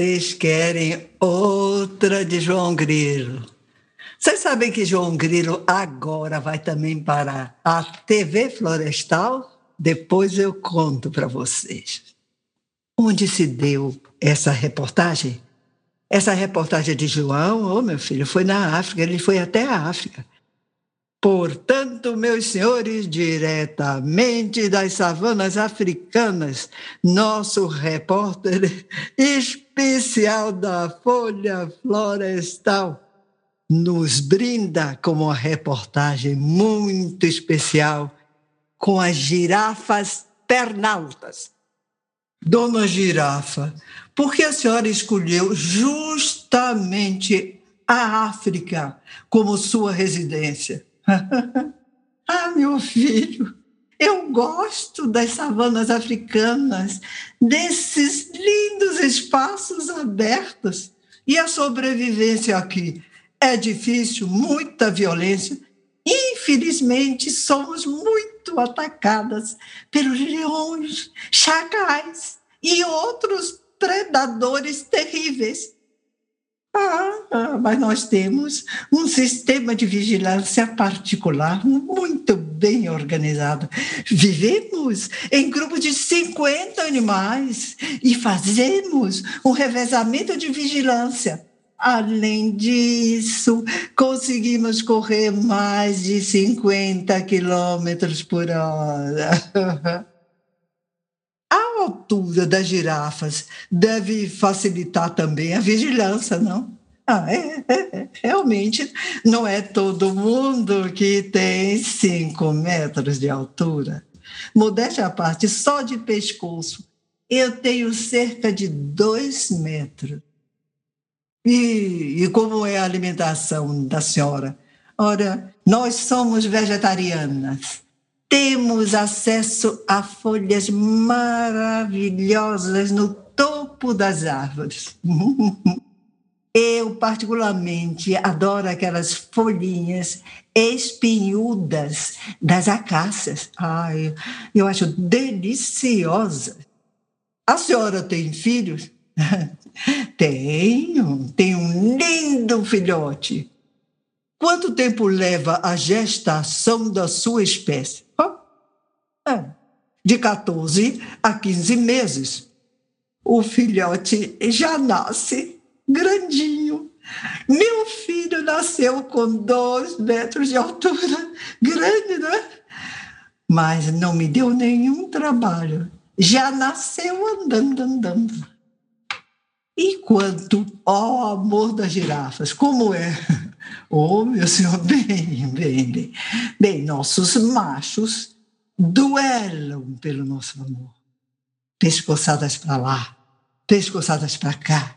vocês querem outra de João Grilo. Vocês sabem que João Grilo agora vai também para a TV Florestal? Depois eu conto para vocês. Onde se deu essa reportagem? Essa reportagem de João, oh meu filho, foi na África, ele foi até a África. Portanto, meus senhores, diretamente das savanas africanas, nosso repórter especial da Folha Florestal nos brinda com uma reportagem muito especial com as girafas pernaltas. Dona Girafa, por que a senhora escolheu justamente a África como sua residência? ah, meu filho, eu gosto das savanas africanas, desses lindos espaços abertos. E a sobrevivência aqui é difícil, muita violência. Infelizmente, somos muito atacadas pelos leões, chacais e outros predadores terríveis. Ah, mas nós temos um sistema de vigilância particular muito bem organizado. Vivemos em grupos de 50 animais e fazemos um revezamento de vigilância. Além disso, conseguimos correr mais de 50 quilômetros por hora. A altura das girafas deve facilitar também a vigilância, não? Ah, é, é, é. realmente não é todo mundo que tem cinco metros de altura. Modéstia à parte, só de pescoço, eu tenho cerca de dois metros. E, e como é a alimentação da senhora? Ora, nós somos vegetarianas temos acesso a folhas maravilhosas no topo das árvores. Eu, particularmente, adoro aquelas folhinhas espinhudas das acácias. Ai, eu acho deliciosas. A senhora tem filhos? Tenho, tenho um lindo filhote. Quanto tempo leva a gestação da sua espécie? É, de 14 a 15 meses. O filhote já nasce grandinho. Meu filho nasceu com dois metros de altura, grande, né? Mas não me deu nenhum trabalho. Já nasceu andando, andando. E quanto ao amor das girafas, como é? Oh, meu senhor, bem, bem, bem. Bem, nossos machos duelam pelo nosso amor. Pescoçadas para lá, pescoçadas para cá.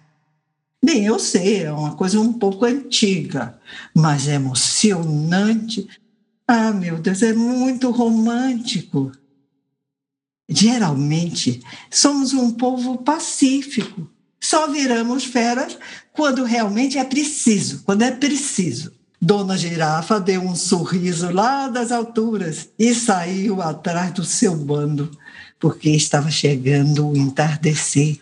Bem, eu sei, é uma coisa um pouco antiga, mas é emocionante. Ah, meu Deus, é muito romântico. Geralmente, somos um povo pacífico. Só viramos feras quando realmente é preciso, quando é preciso. Dona Girafa deu um sorriso lá das alturas e saiu atrás do seu bando, porque estava chegando o entardecer,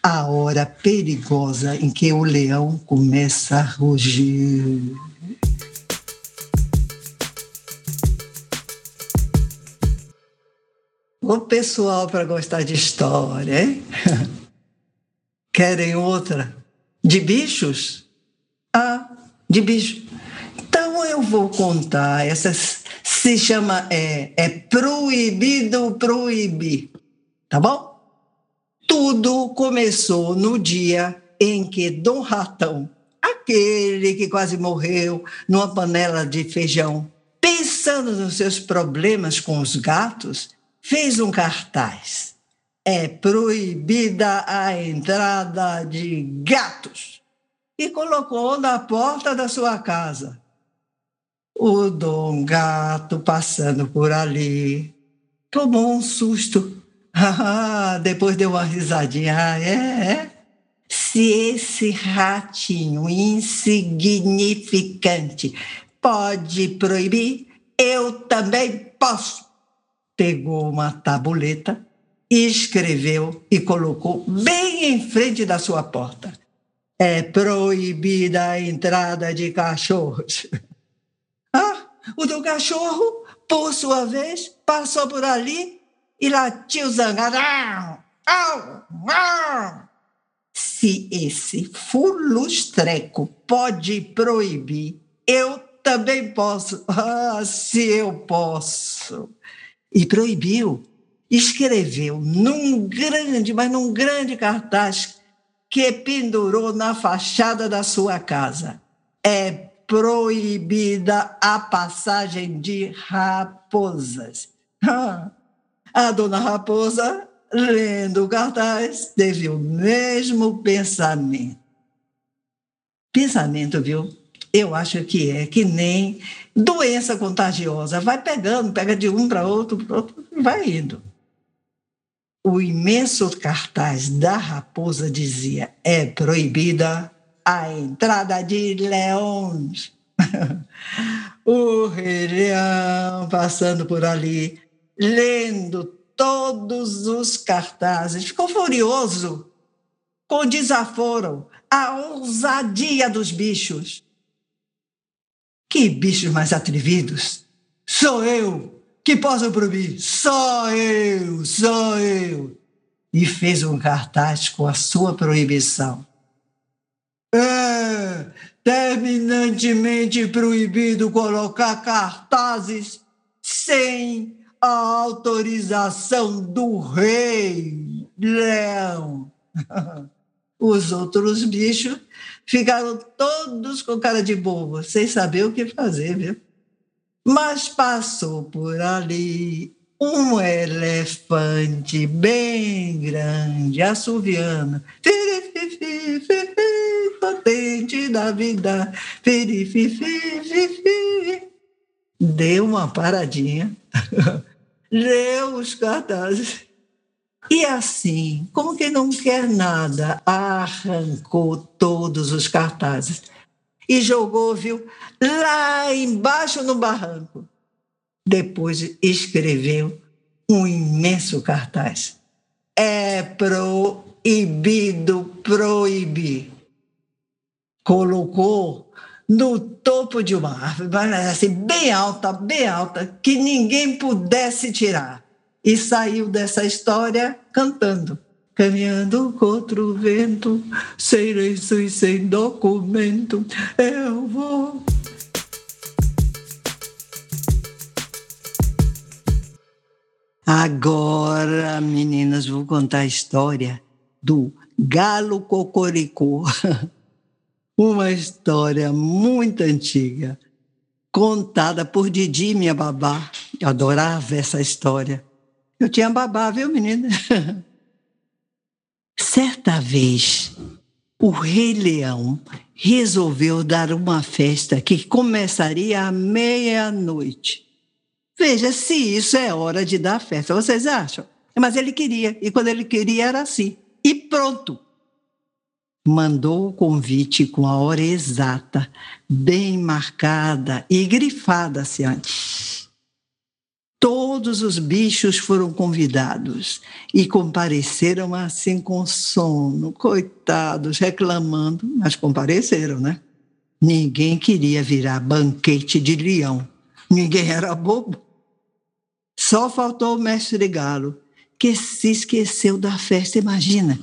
a hora perigosa em que o leão começa a rugir. O pessoal para gostar de história, hein? Querem outra? De bichos? Ah, de bichos eu vou contar. Essa se chama é, é proibido proibir, tá bom? Tudo começou no dia em que Dom Ratão, aquele que quase morreu numa panela de feijão, pensando nos seus problemas com os gatos, fez um cartaz. É proibida a entrada de gatos. E colocou na porta da sua casa o Dom Gato passando por ali tomou um susto. Depois deu uma risadinha. Ah, é, é. Se esse ratinho insignificante pode proibir, eu também posso. Pegou uma tabuleta, escreveu e colocou bem em frente da sua porta. É proibida a entrada de cachorros. Ah, o do cachorro, por sua vez, passou por ali e latiu zangado. Se esse fulustreco pode proibir, eu também posso. Ah, se eu posso. E proibiu escreveu num grande, mas num grande cartaz que pendurou na fachada da sua casa. É proibida a passagem de raposas. A dona Raposa, lendo o cartaz, teve o mesmo pensamento. Pensamento, viu? Eu acho que é que nem doença contagiosa. Vai pegando, pega de um para outro, outro, vai indo o imenso cartaz da raposa dizia: é proibida a entrada de leões. o rei leão passando por ali, lendo todos os cartazes, ficou furioso com o desaforo, a ousadia dos bichos. Que bichos mais atrevidos! Sou eu, que possa proibir. Só eu, só eu. E fez um cartaz com a sua proibição. É terminantemente proibido colocar cartazes sem a autorização do rei leão. Os outros bichos ficaram todos com cara de bobo, sem saber o que fazer, viu? Mas passou por ali um elefante bem grande, assoviando. Potente da vida. Deu uma paradinha, leu os cartazes. E assim, como que não quer nada, arrancou todos os cartazes e jogou, viu, lá embaixo no barranco. Depois escreveu um imenso cartaz. É proibido proibir. Colocou no topo de uma árvore, assim, bem alta, bem alta, que ninguém pudesse tirar. E saiu dessa história cantando. Caminhando contra o vento, sem lenço e sem documento, eu vou. Agora, meninas, vou contar a história do Galo Cocoricó. Uma história muito antiga, contada por Didi, minha babá. Eu adorava essa história. Eu tinha babá, viu, menina? Certa vez, o Rei Leão resolveu dar uma festa que começaria à meia-noite. Veja se isso é hora de dar festa, vocês acham? Mas ele queria, e quando ele queria era assim. E pronto! Mandou o convite com a hora exata, bem marcada e grifada assim antes. Todos os bichos foram convidados e compareceram assim com sono, coitados, reclamando, mas compareceram, né? Ninguém queria virar banquete de leão, ninguém era bobo. Só faltou o mestre Galo, que se esqueceu da festa, imagina,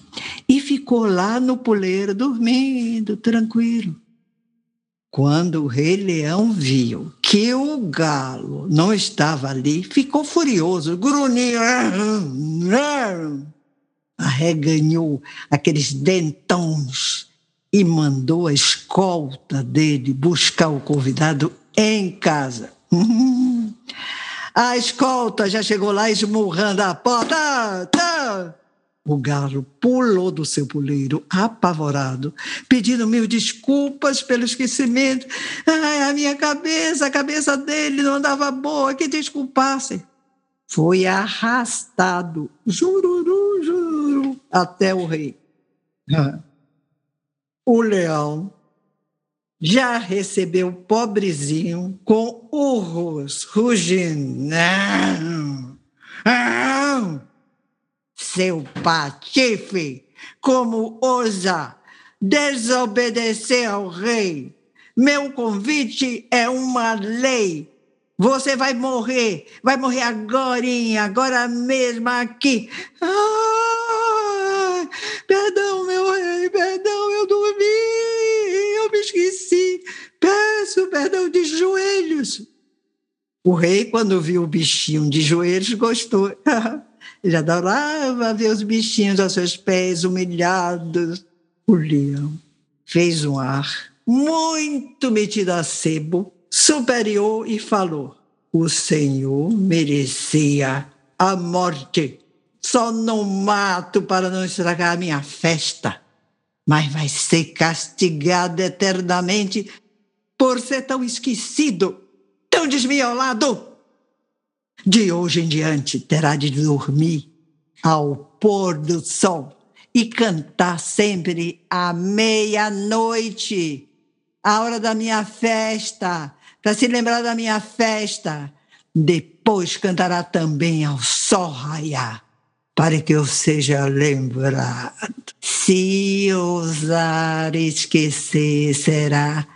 e ficou lá no puleiro dormindo, tranquilo. Quando o rei leão viu que o galo não estava ali, ficou furioso, grunhiu, arreganhou aqueles dentões e mandou a escolta dele buscar o convidado em casa. A escolta já chegou lá esmurrando a porta. O galo pulou do seu puleiro, apavorado, pedindo mil desculpas pelo esquecimento. Ai, a minha cabeça, a cabeça dele não andava boa, que desculpassem. Foi arrastado, jururu, juro, até o rei. O leão já recebeu o pobrezinho com urros, rugindo. Não, não seu patife, como ousa desobedecer ao rei. Meu convite é uma lei. Você vai morrer, vai morrer agora, agora mesmo aqui. Ah, perdão, meu rei, perdão, eu dormi, eu me esqueci. Peço perdão de joelhos. O rei, quando viu o bichinho de joelhos, gostou. Ele adorava ver os bichinhos aos seus pés, humilhados. O leão fez um ar muito metido a sebo, superior, e falou: O Senhor merecia a morte. Só não mato para não estragar a minha festa, mas vai ser castigado eternamente por ser tão esquecido tão desmiolado. De hoje em diante terá de dormir ao pôr do sol e cantar sempre à meia-noite, a hora da minha festa, para se lembrar da minha festa. Depois cantará também ao sol raiar, para que eu seja lembrado. Se ousar esquecer, será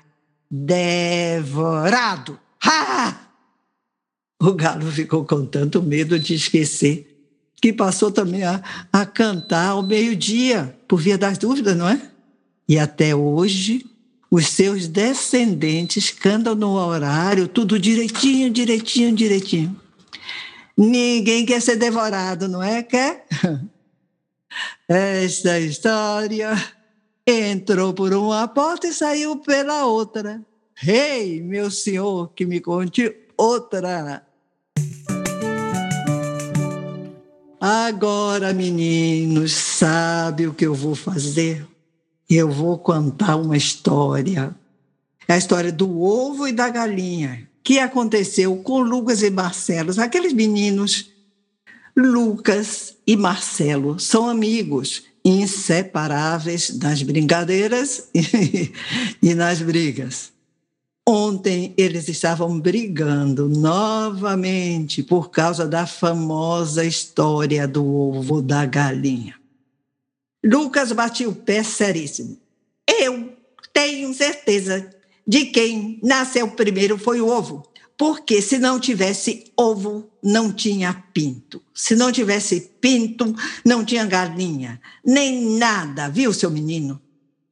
devorado. Ha! O galo ficou com tanto medo de esquecer que passou também a, a cantar ao meio-dia, por via das dúvidas, não é? E até hoje, os seus descendentes cantam no horário, tudo direitinho, direitinho, direitinho. Ninguém quer ser devorado, não é? Quer? Esta história entrou por uma porta e saiu pela outra. Rei, hey, meu senhor, que me conte outra. Agora, meninos, sabe o que eu vou fazer? Eu vou contar uma história. É a história do ovo e da galinha, que aconteceu com Lucas e Marcelo, aqueles meninos. Lucas e Marcelo são amigos inseparáveis nas brincadeiras e nas brigas. Ontem eles estavam brigando novamente por causa da famosa história do ovo da galinha. Lucas batia o pé seríssimo. Eu tenho certeza de quem nasceu primeiro foi o ovo. Porque se não tivesse ovo, não tinha pinto. Se não tivesse pinto, não tinha galinha. Nem nada, viu, seu menino?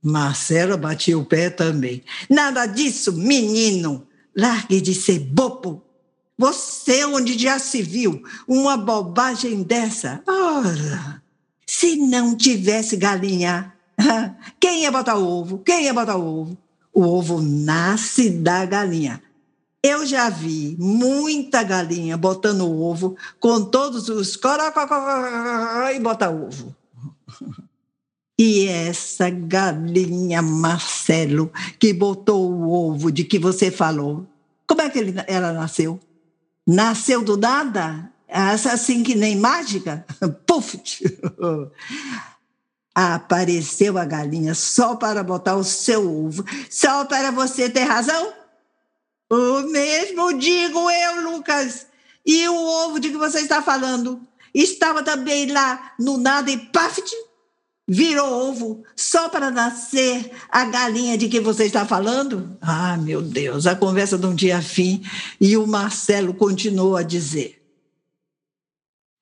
Marcela batia o pé também. Nada disso, menino. Largue de ser bobo. Você, onde já se viu uma bobagem dessa? Ora, se não tivesse galinha, quem ia botar o ovo? Quem ia botar o ovo? O ovo nasce da galinha. Eu já vi muita galinha botando o ovo com todos os e bota ovo. E essa galinha Marcelo que botou o ovo de que você falou, como é que ele, ela nasceu? Nasceu do nada? Assim que nem mágica? Puf! Apareceu a galinha só para botar o seu ovo, só para você ter razão? O mesmo digo eu, Lucas. E o ovo de que você está falando estava também lá no nada e paft? Virou ovo só para nascer a galinha de que você está falando? Ah, meu Deus, a conversa de um dia fim e o Marcelo continuou a dizer.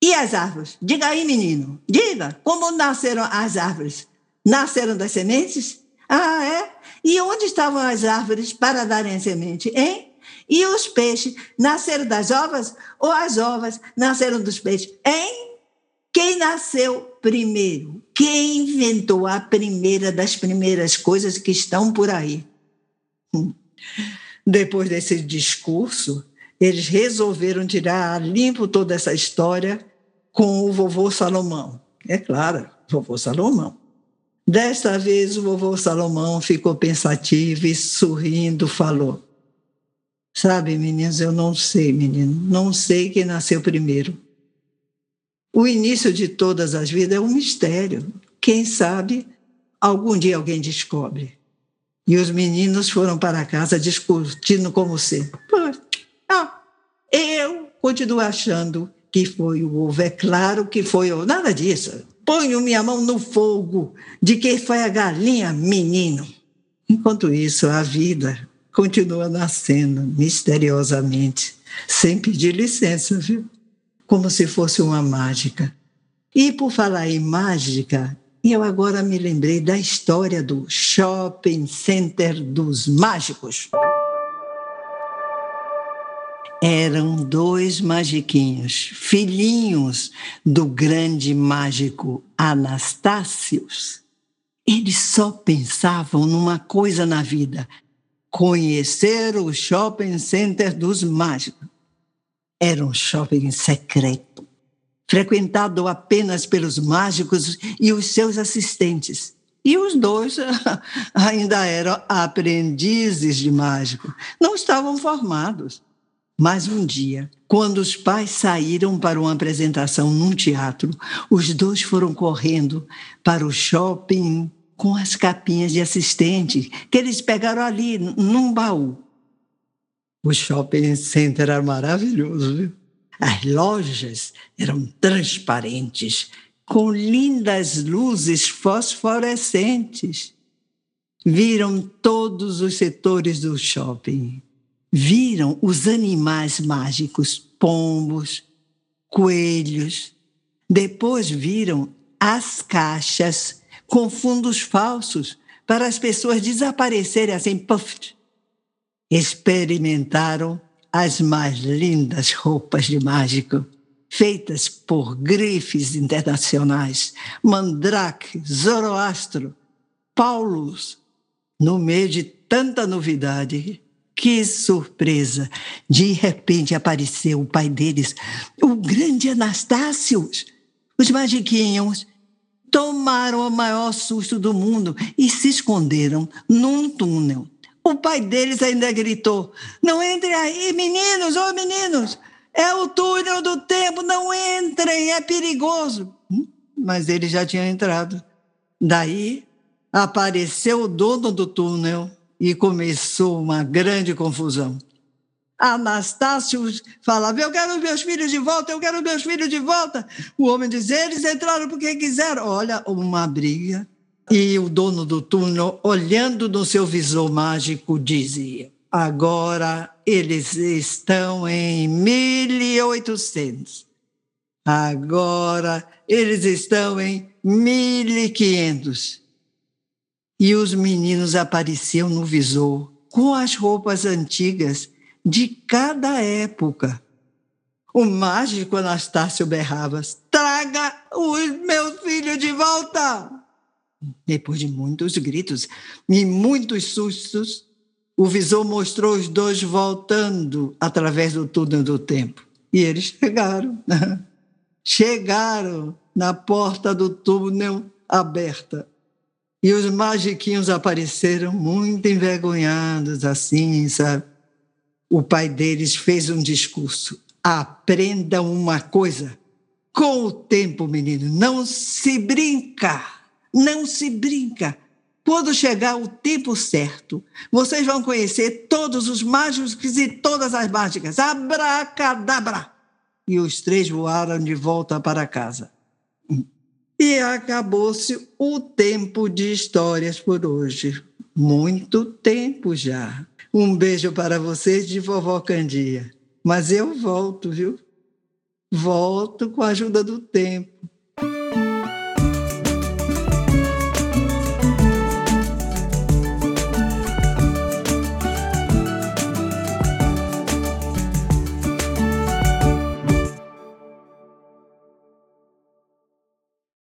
E as árvores? Diga aí, menino, diga, como nasceram as árvores? Nasceram das sementes? Ah, é? E onde estavam as árvores para darem semente, hein? E os peixes nasceram das ovas ou as ovas nasceram dos peixes, hein? Quem nasceu primeiro? Quem inventou a primeira das primeiras coisas que estão por aí? Hum. Depois desse discurso, eles resolveram tirar a limpo toda essa história com o vovô Salomão. É claro, vovô Salomão. Desta vez, o vovô Salomão ficou pensativo e sorrindo falou: Sabe, meninos, eu não sei, menino, não sei quem nasceu primeiro. O início de todas as vidas é um mistério. Quem sabe, algum dia alguém descobre. E os meninos foram para casa discutindo como sempre. Ah, eu continuo achando que foi o ovo, é claro que foi o. Nada disso. Ponho minha mão no fogo de que foi a galinha, menino. Enquanto isso, a vida continua nascendo misteriosamente, sem pedir licença, viu? Como se fosse uma mágica. E por falar em mágica, eu agora me lembrei da história do Shopping Center dos Mágicos. Eram dois magiquinhos, filhinhos do grande mágico Anastácios. Eles só pensavam numa coisa na vida: conhecer o shopping center dos mágicos. Era um shopping secreto, frequentado apenas pelos mágicos e os seus assistentes. E os dois ainda eram aprendizes de mágico, não estavam formados. Mas um dia, quando os pais saíram para uma apresentação num teatro, os dois foram correndo para o shopping com as capinhas de assistente que eles pegaram ali num baú. O shopping center era maravilhoso, viu? As lojas eram transparentes, com lindas luzes fosforescentes. Viram todos os setores do shopping viram os animais mágicos, pombos, coelhos. Depois viram as caixas com fundos falsos para as pessoas desaparecerem assim, puff. Experimentaram as mais lindas roupas de mágico, feitas por grifes internacionais, Mandrake, Zoroastro, Paulus. No meio de tanta novidade, que surpresa! De repente apareceu o pai deles, o grande Anastácio. Os magiquinhos tomaram o maior susto do mundo e se esconderam num túnel. O pai deles ainda gritou: Não entrem aí, meninos, ô meninos! É o túnel do tempo, não entrem, é perigoso. Hum, mas ele já tinha entrado. Daí apareceu o dono do túnel, e começou uma grande confusão. Anastácio falava: Eu quero meus filhos de volta, eu quero meus filhos de volta. O homem dizia: Eles entraram porque quiseram. Olha, uma briga. E o dono do túnel, olhando no seu visor mágico, dizia: Agora eles estão em 1800. Agora eles estão em 1500 e os meninos apareciam no visor com as roupas antigas de cada época. O mágico Anastácio berrava: Traga os meus filhos de volta! Depois de muitos gritos e muitos sustos, o visor mostrou os dois voltando através do túnel do tempo. E eles chegaram. chegaram na porta do túnel aberta. E os magiquinhos apareceram muito envergonhados, assim, sabe? O pai deles fez um discurso. Aprendam uma coisa. Com o tempo, menino, não se brinca. Não se brinca. Quando chegar o tempo certo, vocês vão conhecer todos os mágicos e todas as mágicas. Abracadabra! E os três voaram de volta para casa. E acabou-se o tempo de histórias por hoje. Muito tempo já. Um beijo para vocês de vovó Candia. Mas eu volto, viu? Volto com a ajuda do tempo.